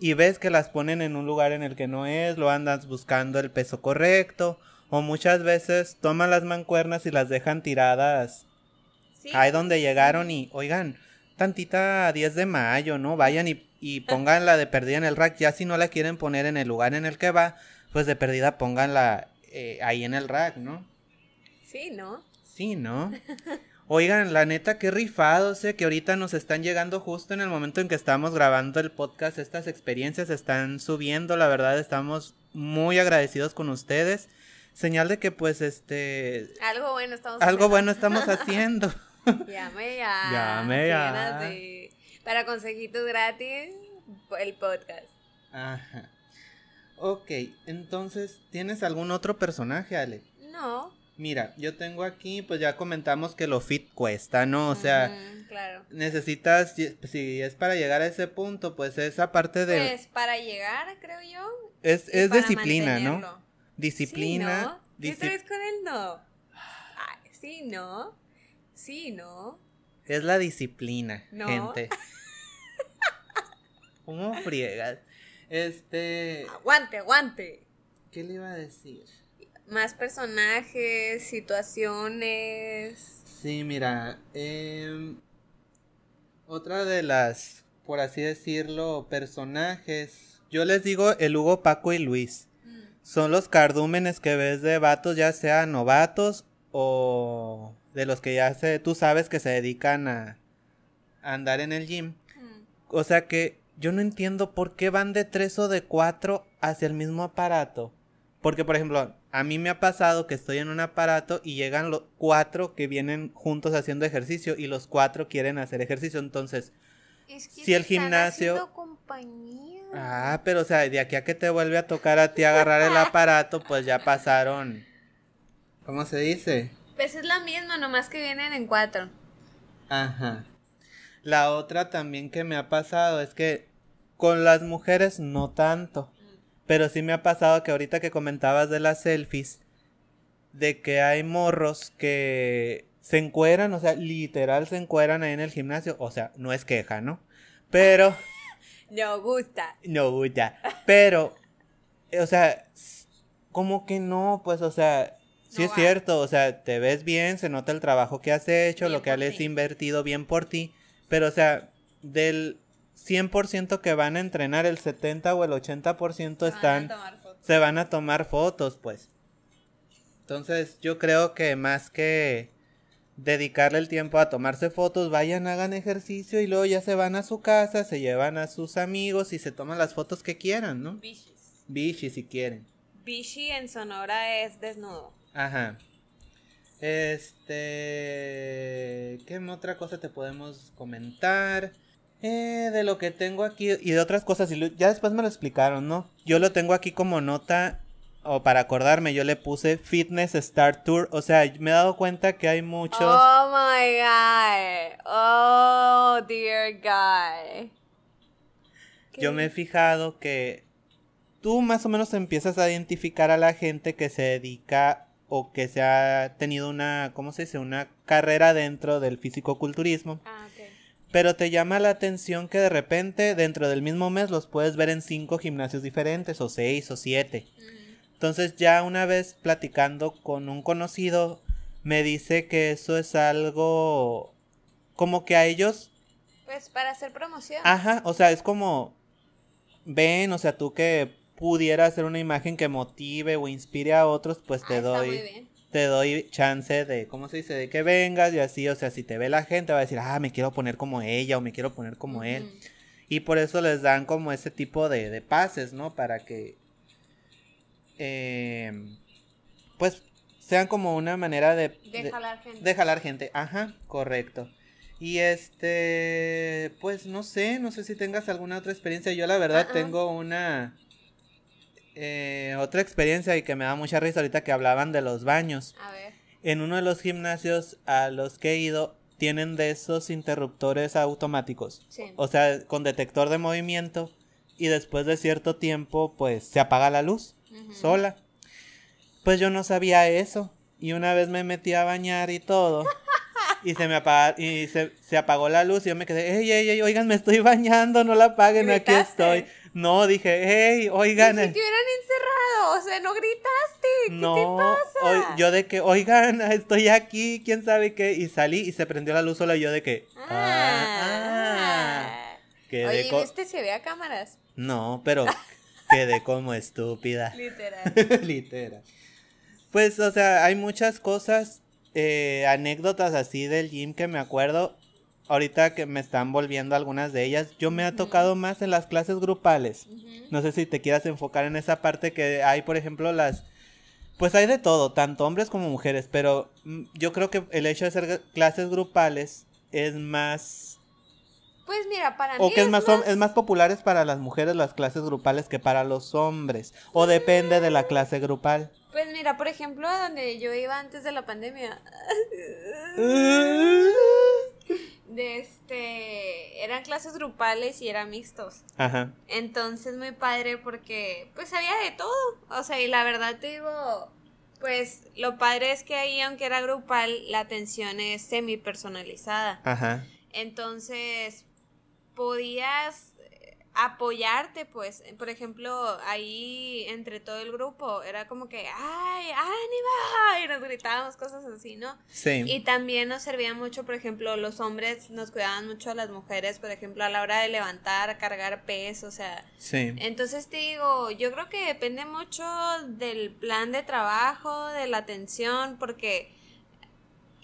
y ves que las ponen en un lugar en el que no es, lo andas buscando el peso correcto, o muchas veces toman las mancuernas y las dejan tiradas Sí, ahí donde llegaron y, oigan, tantita 10 de mayo, ¿no? Vayan y, y pónganla de perdida en el rack. Ya si no la quieren poner en el lugar en el que va, pues de perdida pónganla eh, ahí en el rack, ¿no? sí, ¿no? Sí, ¿no? Oigan, la neta, qué rifados, eh, que ahorita nos están llegando justo en el momento en que estamos grabando el podcast. Estas experiencias están subiendo, la verdad, estamos muy agradecidos con ustedes. Señal de que, pues, este, Algo bueno estamos algo haciendo. bueno estamos *laughs* haciendo. Llame ya. Llame ya. Para consejitos gratis, el podcast. Ajá. Ok, entonces, ¿tienes algún otro personaje, Ale? No. Mira, yo tengo aquí, pues ya comentamos que lo fit cuesta, ¿no? O sea, claro. necesitas, si es para llegar a ese punto, pues esa parte de... Pues para llegar, creo yo. es y es para disciplina, ¿no? Disciplina. Sí, ¿no? ¿Qué disci- traes con él? No. Ay, sí, ¿no? Sí, ¿no? Es la disciplina, No. gente. *laughs* ¿Cómo friegas? Este... Aguante, aguante. ¿Qué le iba a decir? Más personajes, situaciones. Sí, mira, em, otra de las, por así decirlo, personajes, yo les digo el Hugo, Paco y Luis. Son los cardúmenes que ves de vatos, ya sean novatos o de los que ya se, tú sabes que se dedican a, a andar en el gym. Mm. O sea que yo no entiendo por qué van de tres o de cuatro hacia el mismo aparato. Porque, por ejemplo, a mí me ha pasado que estoy en un aparato y llegan los cuatro que vienen juntos haciendo ejercicio y los cuatro quieren hacer ejercicio. Entonces, Es que Si el haciendo compañía. Ah, pero o sea, de aquí a que te vuelve a tocar a ti agarrar el aparato, pues ya pasaron. ¿Cómo se dice? Pues es la misma, nomás que vienen en cuatro. Ajá. La otra también que me ha pasado es que con las mujeres no tanto. Pero sí me ha pasado que ahorita que comentabas de las selfies, de que hay morros que se encueran, o sea, literal se encueran ahí en el gimnasio. O sea, no es queja, ¿no? Pero, No gusta. no, ya. Pero, o sea, como que no, pues, o sea, sí No es va. cierto, o sea, te ves bien, se nota el trabajo que has hecho, Bien lo que has ti. invertido bien por ti, pero, o sea, del 100% que van a entrenar, el 70 o el 80% están, Van a tomar fotos. se van a tomar fotos, pues. Entonces, yo creo que más que dedicarle el tiempo a tomarse fotos, vayan, hagan ejercicio y luego ya se van a su casa, se llevan a sus amigos y se toman las fotos que quieran, ¿no? Bichis. Bichi si quieren. Bichi en Sonora es desnudo. Ajá. Este, ¿qué otra cosa te podemos comentar? Eh, de lo que tengo aquí y de otras cosas, y ya después me lo explicaron, ¿no? Yo lo tengo aquí como nota, o para acordarme, yo le puse Fitness Start Tour, o sea, me he dado cuenta que hay muchos... Oh my god. Oh dear God. Yo me he fijado que tú más o menos empiezas a identificar a la gente que se dedica o que se ha tenido una, ¿cómo se dice? Una carrera dentro del fisicoculturismo. Ah, ok. Pero te llama la atención que de repente dentro del mismo mes los puedes ver en cinco gimnasios diferentes, o seis, o siete. Mm. Entonces ya una vez platicando con un conocido, me dice que eso es algo como que a ellos... Pues para hacer promoción. Ajá, o sea, es como... Ven, o sea, tú que pudiera hacer una imagen que motive o inspire a otros, pues te Ah, está doy muy bien. te doy chance de, ¿cómo se dice? De que vengas y así, o sea, si te ve la gente va a decir, ah, me quiero poner como ella o me quiero poner como él. Y por eso les dan como ese tipo de, de pases, ¿no? Para que, eh, pues, sean como una manera de... De de- jalar gente. de jalar gente, ajá, correcto. Y este, pues no sé, no sé si tengas alguna otra experiencia. Yo la verdad Ah, ah. tengo una eh, otra experiencia y que me da mucha risa ahorita que hablaban de los baños. A ver. En uno de los gimnasios a los que he ido tienen de esos interruptores automáticos. Sí. O sea, con detector de movimiento y después de cierto tiempo pues se apaga la luz Sola. Pues yo no sabía eso. Y una vez me metí a bañar y todo. *laughs* Y se me apagó, y se, se apagó la luz y yo me quedé, ey, ey, ey, oigan, me estoy bañando, no la apaguen, aquí estoy. No, dije, hey, ¿Y oigan. si eh, te hubieran encerrado? O sea, no gritaste. ¿Qué no, te pasa? yo de que, oigan, *laughs* estoy aquí, quién sabe qué. Y salí y se prendió la luz sola y yo de que, ah, ah. Quedé Oye, co- ¿viste si había cámaras? No, pero *laughs* quedé como estúpida. *laughs* Literal. *laughs* Literal. Pues, o sea, hay muchas cosas, eh, anécdotas así del gym que me acuerdo. Ahorita que me están volviendo algunas de ellas. Yo me ha tocado más en las clases grupales. No sé si te quieras enfocar en esa parte que hay, por ejemplo, las... Pues hay de todo, tanto hombres como mujeres, pero mm, yo creo que el hecho de hacer clases grupales es más... Pues mira, para O mí que es más, hom- es más populares para las mujeres las clases grupales que para los hombres. O depende de la clase grupal. Pues mira, por ejemplo, a donde yo iba antes de la pandemia. *laughs* De este. Eran clases grupales y eran mixtos. Ajá. Entonces, muy padre porque, pues, había de todo. O sea, y la verdad te digo. Pues lo padre es que ahí, aunque era grupal, la atención es semi personalizada. Ajá. Entonces, podías eh, apoyarte, pues, por ejemplo, ahí entre todo el grupo, era como que, ¡ay, ánima! Y nos gritábamos cosas así, ¿no? Sí. Y también nos servía mucho, por ejemplo, los hombres nos cuidaban mucho a las mujeres, por ejemplo, a la hora de levantar, cargar peso, o sea, Sí. entonces te digo, yo creo que depende mucho del plan de trabajo, de la atención, porque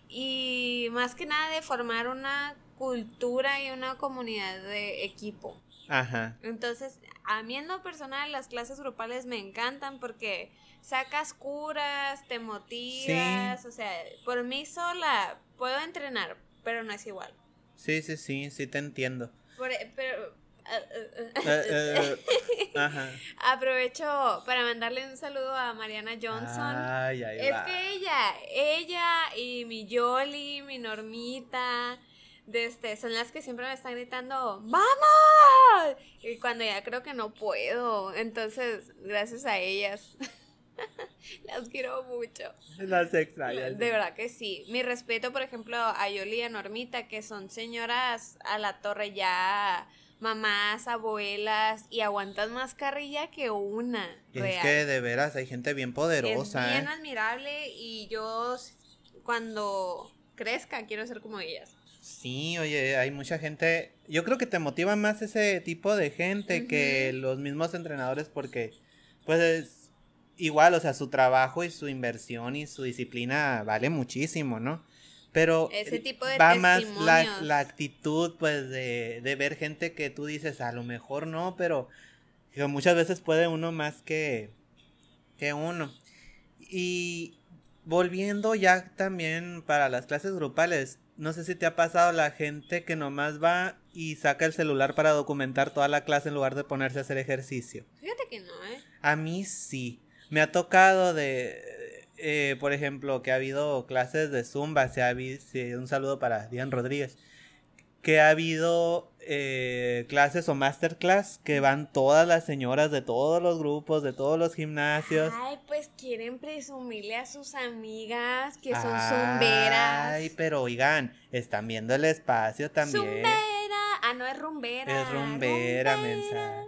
y más que nada de formar una cultura y una comunidad de equipo. Ajá. Entonces, a mí en lo personal las clases grupales me encantan porque sacas curas, te motivas, o sea, por mí sola puedo entrenar, pero no es igual. Sí, sí, sí, sí te entiendo. Por- pero Eh, eh, ajá. *laughs* Aprovecho para mandarle un saludo a Mariana Johnson. Ay, ay, es va. que ella, ella y mi Yoli, mi Normita, de este, son las que siempre me están gritando, ¡Vamos! Y cuando ya creo que no puedo. Entonces, gracias a ellas. *laughs* Las quiero mucho. Las extrañas. De verdad que sí. Mi respeto, por ejemplo, a Yoli y a Normita, que son señoras a la torre ya, mamás, abuelas, y aguantan más carrilla que una. Es real. que de veras hay gente bien poderosa, Es bien ¿eh? admirable y yo cuando crezca quiero ser como ellas. Sí, oye, hay mucha gente. Yo creo que te motiva más ese tipo de gente que los mismos entrenadores porque, pues, es igual, o sea, su trabajo y su inversión y su disciplina vale muchísimo, ¿no? Pero Ese tipo de va más la, actitud, pues, de, de ver gente que tú dices, a lo mejor no, pero que muchas veces puede uno más que, que uno. Y volviendo ya también para las clases grupales, no sé si te ha pasado la gente que nomás va y saca el celular para documentar toda la clase en lugar de ponerse a hacer ejercicio. Fíjate que no, ¿eh? A mí sí. Me ha tocado de, eh, por ejemplo, que ha habido clases de Zumba, se ha sí, un saludo para Dian Rodríguez, que ha habido eh, clases o masterclass que van todas las señoras de todos los grupos, de todos los gimnasios. Ay, pues quieren presumirle a sus amigas que son Ay, zumberas. pero oigan, están viendo el espacio también. Zumbera. Ah, no, es rumbera. Es rumbera, mensa.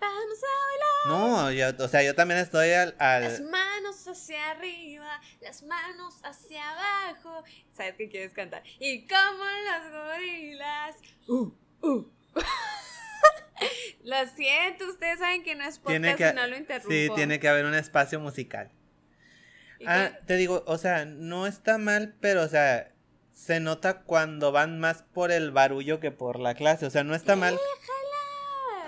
Vamos a bailar. No, yo, o sea, yo también estoy al... Al... manos hacia arriba, las manos hacia abajo. ¿Sabes qué quieres cantar? Y como los gorilas. Uh, uh. *laughs* lo siento, ustedes saben que no es podcast que, y no lo interrumpo. sí, tiene que haber un espacio musical. ¿Y Ah, qué? te digo, o sea, no está mal, pero, o sea, se nota cuando van más por el barullo que por la clase. O sea, no está mal.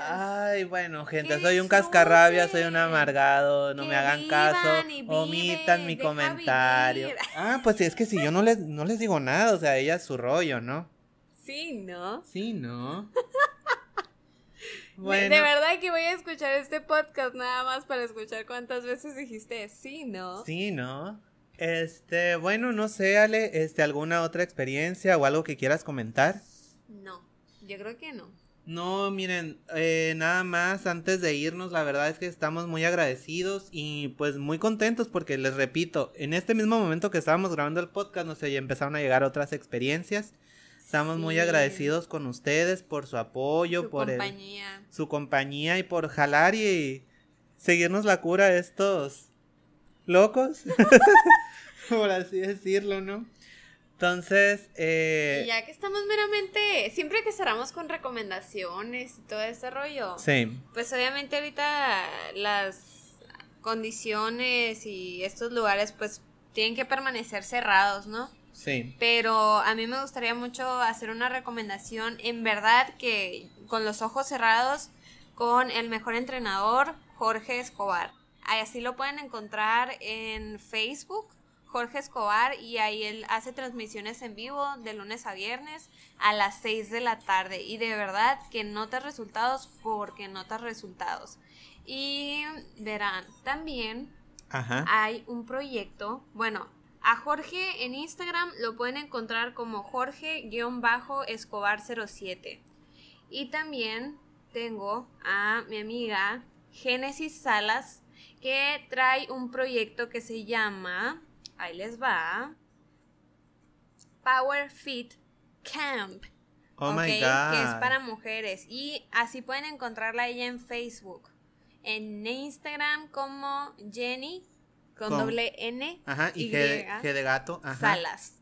Ay, bueno, gente, soy un cascarrabia, soy un amargado, no Que me hagan caso, omitan mi comentario. vivir. Ah, pues es que si yo no les, no les digo nada, o sea, ella es su rollo, ¿no? Sí, ¿no? Sí, ¿no? *laughs* Bueno, De verdad que voy a escuchar este podcast nada más para escuchar cuántas veces dijiste sí, ¿no? sí, ¿no? Este, bueno, no sé, Ale, este, ¿alguna otra experiencia o algo que quieras comentar? No, yo creo que no. No, miren, eh, nada más antes de irnos, la verdad es que estamos muy agradecidos y pues muy contentos porque les repito, en este mismo momento que estábamos grabando el podcast, no sé, ya empezaron a llegar otras experiencias. Estamos muy agradecidos con ustedes por su apoyo, Su por el- su compañía y por jalar y seguirnos la cura a estos locos, *laughs* por así decirlo, ¿no? Entonces, eh, Y ya que estamos meramente, siempre que cerramos con recomendaciones y todo ese rollo, sí, pues obviamente ahorita las condiciones y estos lugares pues tienen que permanecer cerrados, ¿no? sí, Pero a mí me gustaría mucho hacer una recomendación, en verdad que con los ojos cerrados, con el mejor entrenador, Jorge Escobar. Así lo pueden encontrar en Facebook, Jorge Escobar, y ahí él hace transmisiones en vivo de lunes a viernes a las 6 de la tarde. Y de verdad que notas resultados porque notas resultados. Y verán, también ajá, hay un proyecto, bueno, a Jorge en Instagram lo pueden encontrar como Jorge-Escobar07. Y también tengo a mi amiga Génesis Salas que trae un proyecto que se llama, ahí les va, Power Fit Camp. oh my god, Que es para mujeres. Y así pueden encontrarla ella en Facebook. En Instagram como Jenny con Con- doble N. Ajá, y Y, G de, G de gato. Ajá. Salas.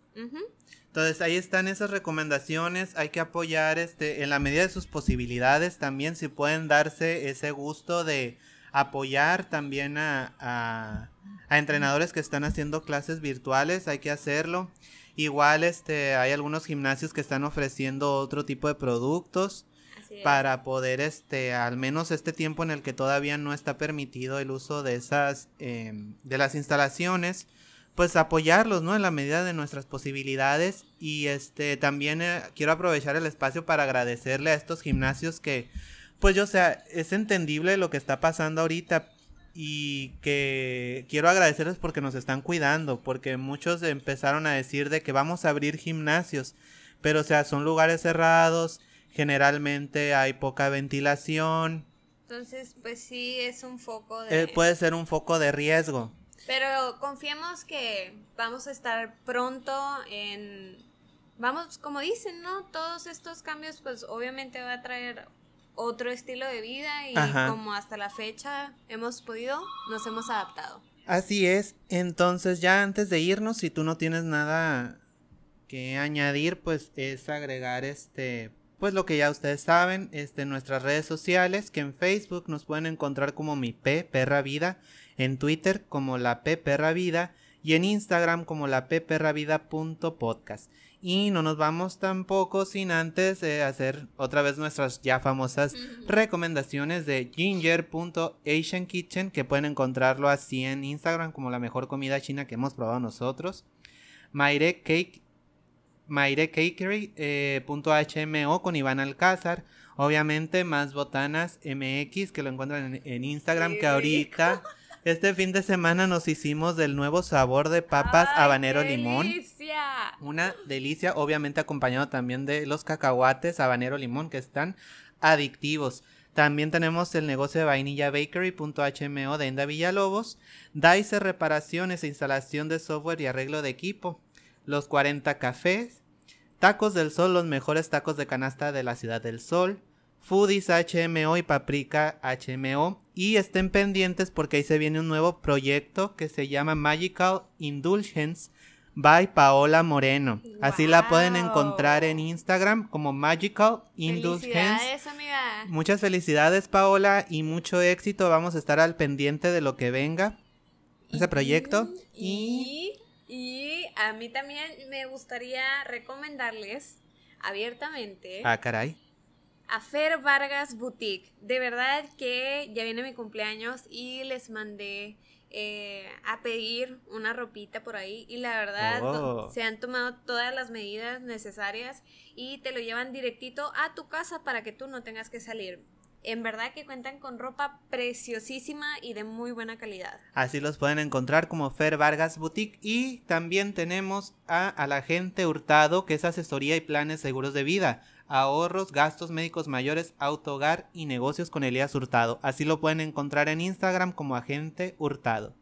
Entonces ahí están esas recomendaciones. Hay que apoyar este, en la medida de sus posibilidades también si pueden darse ese gusto de apoyar también a, a, a entrenadores que están haciendo clases virtuales. Hay que hacerlo. Igual este, hay algunos gimnasios que están ofreciendo otro tipo de productos para poder este al menos este tiempo en el que todavía no está permitido el uso de esas em, de las instalaciones pues apoyarlos no en la medida de nuestras posibilidades y este también eh, quiero aprovechar el espacio para agradecerle a estos gimnasios que pues yo sea es entendible lo que está pasando ahorita y que quiero agradecerles porque nos están cuidando porque muchos empezaron a decir de que vamos a abrir gimnasios pero o sea son lugares cerrados generalmente hay poca ventilación Entonces, pues sí, es un foco de... eh, puede ser un foco de riesgo Pero confiemos que vamos a estar pronto en... Vamos, como dicen, ¿no? Todos estos cambios, pues obviamente va a traer otro estilo de vida y Ajá. como hasta la fecha hemos podido, nos hemos adaptado. Así es, entonces ya antes de irnos, si tú no tienes nada que añadir, pues es agregar este, pues lo que ya ustedes saben, este, nuestras redes sociales, que en Facebook nos pueden encontrar como mi P, Perra Vida, en Twitter como la P Perra Vida y en Instagram como la P Perra Vida punto podcast. Y no nos vamos tampoco sin antes eh, hacer otra vez nuestras ya famosas recomendaciones de ginger.asiankitchen que pueden encontrarlo así en Instagram como la mejor comida china que hemos probado nosotros. Maire Cake Maire Cakery, eh, con Iván Alcázar. Obviamente más botanas MX que lo encuentran en, en Instagram que ahorita este fin de semana nos hicimos del nuevo sabor de papas ¡Ay, habanero qué limón. delicia! Una delicia, obviamente acompañado también de los cacahuates habanero limón que están adictivos. También tenemos el negocio de vainilla bakery.hmo de Enda Villalobos, Dice reparaciones e instalación de software y arreglo de equipo, los 40 cafés, Tacos del Sol, los mejores tacos de canasta de la Ciudad del Sol, Foodies HMO y Paprika HMO. Y estén pendientes porque ahí se viene un nuevo proyecto que se llama Magical Indulgence by Paola Moreno. Así la pueden encontrar en Instagram como Magical Indulgence. Felicidades, amiga. Muchas felicidades, Paola, y mucho éxito. Vamos a estar al pendiente de lo que venga. Ese proyecto. Y, y a mí también me gustaría recomendarles abiertamente Ah, caray. A Fer Vargas Boutique. De verdad que ya viene mi cumpleaños y les mandé eh, a pedir una ropita por ahí y la verdad Oh. se han tomado todas las medidas necesarias y te lo llevan directito a tu casa para que tú no tengas que salir. En verdad que cuentan con ropa preciosísima y de muy buena calidad. Así los pueden encontrar como Fer Vargas Boutique. Y también tenemos a, a la gente Hurtado, que es asesoría y planes seguros de vida, ahorros, gastos médicos mayores, autogar y negocios con Elías Hurtado. Así lo pueden encontrar en Instagram como agente Hurtado.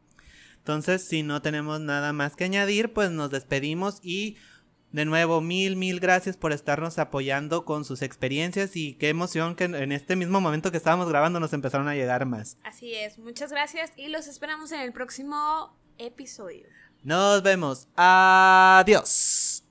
Entonces, si no tenemos nada más que añadir, pues nos despedimos y de nuevo, mil, mil gracias por estarnos apoyando con sus experiencias y qué emoción que en este mismo momento que estábamos grabando nos empezaron a llegar más. Así es, muchas gracias y los esperamos en el próximo episodio. Nos vemos. Adiós.